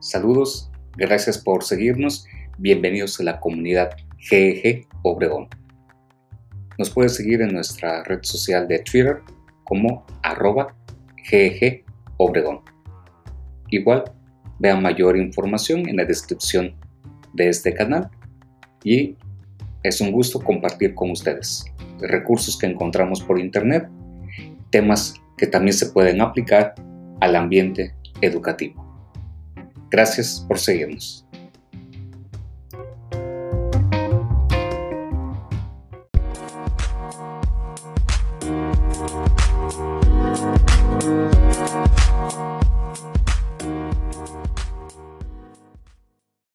Saludos, gracias por seguirnos, bienvenidos a la comunidad GEG Obregón. Nos puedes seguir en nuestra red social de Twitter como arroba GEG Obregón. Igual, vean mayor información en la descripción de este canal y es un gusto compartir con ustedes recursos que encontramos por internet, temas que también se pueden aplicar al ambiente educativo. Gracias por seguirnos.